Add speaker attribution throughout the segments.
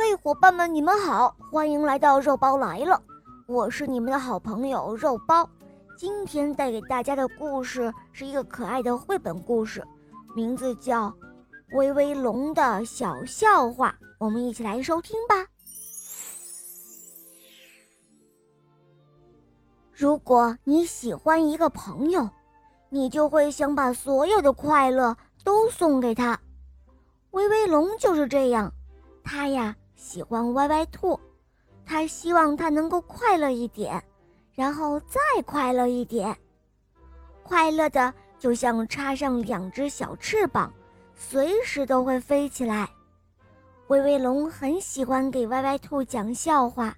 Speaker 1: 嘿，伙伴们，你们好，欢迎来到肉包来了，我是你们的好朋友肉包。今天带给大家的故事是一个可爱的绘本故事，名字叫《威威龙的小笑话》，我们一起来收听吧。如果你喜欢一个朋友，你就会想把所有的快乐都送给他。威威龙就是这样，他呀。喜欢歪歪兔，他希望他能够快乐一点，然后再快乐一点，快乐的就像插上两只小翅膀，随时都会飞起来。威威龙很喜欢给歪歪兔讲笑话，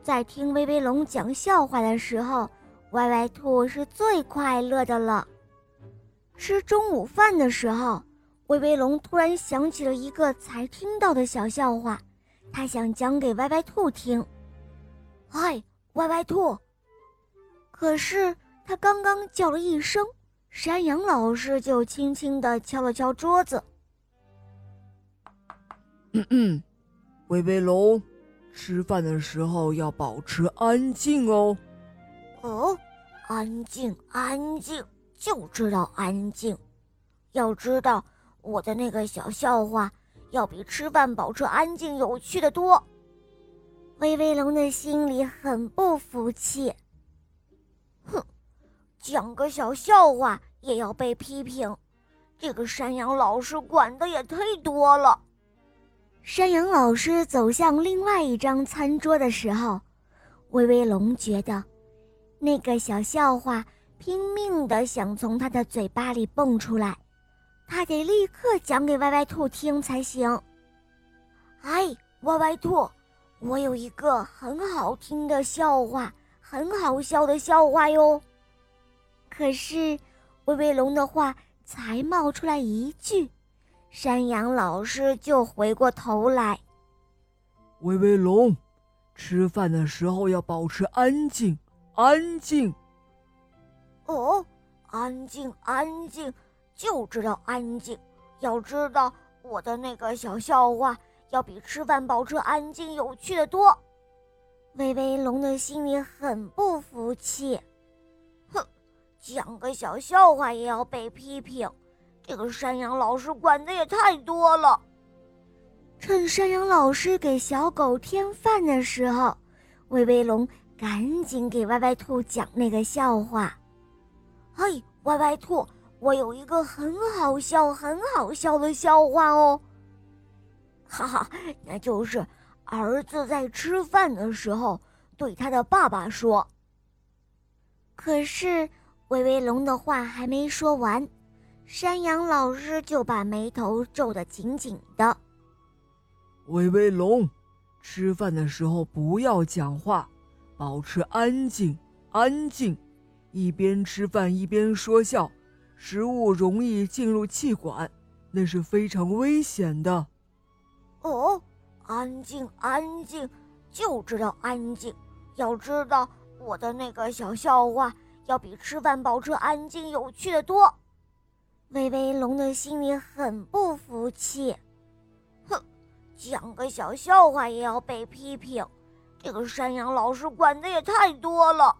Speaker 1: 在听威威龙讲笑话的时候，歪歪兔是最快乐的了。吃中午饭的时候，威威龙突然想起了一个才听到的小笑话。他想讲给歪歪兔听。嗨，歪歪兔！可是他刚刚叫了一声，山羊老师就轻轻的敲了敲桌子。
Speaker 2: 嗯嗯，威威龙，吃饭的时候要保持安静哦。
Speaker 1: 哦，安静，安静，就知道安静。要知道我的那个小笑话。要比吃饭保持安静有趣的多。威威龙的心里很不服气。哼，讲个小笑话也要被批评，这个山羊老师管的也太多了。山羊老师走向另外一张餐桌的时候，威威龙觉得那个小笑话拼命的想从他的嘴巴里蹦出来。他得立刻讲给歪歪兔听才行。哎，歪歪兔，我有一个很好听的笑话，很好笑的笑话哟。可是，威威龙的话才冒出来一句，山羊老师就回过头来。
Speaker 2: 威威龙，吃饭的时候要保持安静，安静。
Speaker 1: 哦，安静，安静。就知道安静，要知道我的那个小笑话要比吃饭保持安静有趣的多。威威龙的心里很不服气，哼，讲个小笑话也要被批评，这个山羊老师管的也太多了。趁山羊老师给小狗添饭的时候，威威龙赶紧给歪歪兔讲那个笑话。嘿，歪歪兔。我有一个很好笑、很好笑的笑话哦，哈哈，那就是儿子在吃饭的时候对他的爸爸说。可是威威龙的话还没说完，山羊老师就把眉头皱得紧紧的。
Speaker 2: 威威龙，吃饭的时候不要讲话，保持安静，安静，一边吃饭一边说笑。食物容易进入气管，那是非常危险的。
Speaker 1: 哦，安静，安静，就知道安静。要知道我的那个小笑话要比吃饭保持安静有趣的多。威威龙的心里很不服气，哼，讲个小笑话也要被批评，这个山羊老师管的也太多了。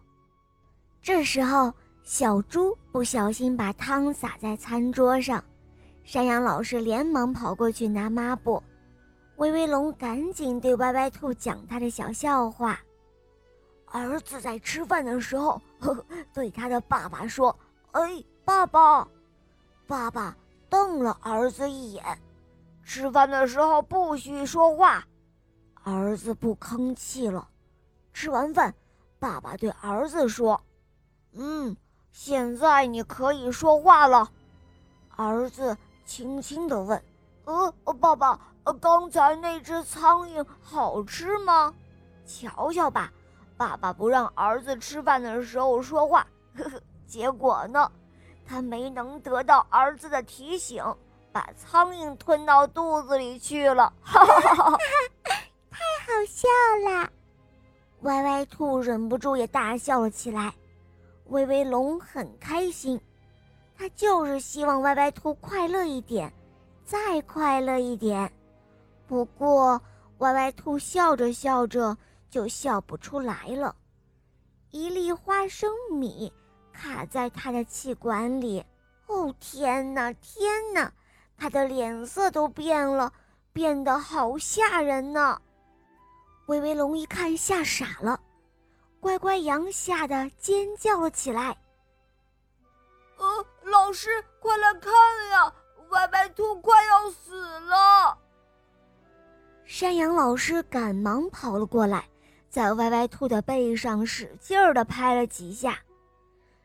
Speaker 1: 这时候。小猪不小心把汤洒在餐桌上，山羊老师连忙跑过去拿抹布。威威龙赶紧对歪歪兔讲他的小笑话。儿子在吃饭的时候，呵 呵对他的爸爸说：“哎，爸爸！”爸爸瞪了儿子一眼。吃饭的时候不许说话。儿子不吭气了。吃完饭，爸爸对儿子说：“嗯。”现在你可以说话了，儿子轻轻地问：“呃，爸爸，刚才那只苍蝇好吃吗？”瞧瞧吧，爸爸不让儿子吃饭的时候说话，呵呵，结果呢，他没能得到儿子的提醒，把苍蝇吞到肚子里去了，哈哈哈哈！太好笑了，歪歪兔忍不住也大笑了起来。威威龙很开心，他就是希望歪歪兔快乐一点，再快乐一点。不过，歪歪兔笑着笑着就笑不出来了，一粒花生米卡在他的气管里。哦天哪，天哪！他的脸色都变了，变得好吓人呢。威威龙一看，吓傻了，乖乖羊吓得尖叫了起来。
Speaker 2: 呃，老师，快来看呀！歪歪兔快要死了！
Speaker 1: 山羊老师赶忙跑了过来，在歪歪兔的背上使劲儿地拍了几下，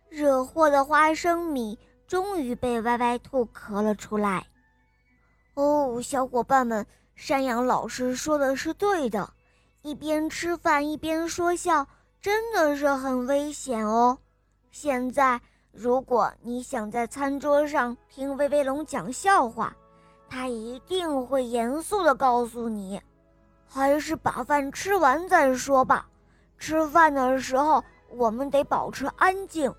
Speaker 1: 惹祸的花生米终于被歪歪兔咳了出来。哦，小伙伴们，山羊老师说的是对的，一边吃饭一边说笑，真的是很危险哦。现在，如果你想在餐桌上听威威龙讲笑话，他一定会严肃地告诉你，还是把饭吃完再说吧。吃饭的时候，我们得保持安静，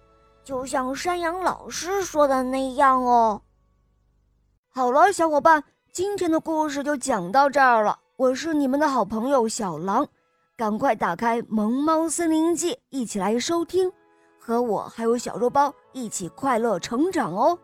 Speaker 1: 就像山羊老师说的那样哦。
Speaker 2: 好了，小伙伴，今天的故事就讲到这儿了。我是你们的好朋友小狼，赶快打开《萌猫森林记》，一起来收听，和我还有小肉包一起快乐成长哦。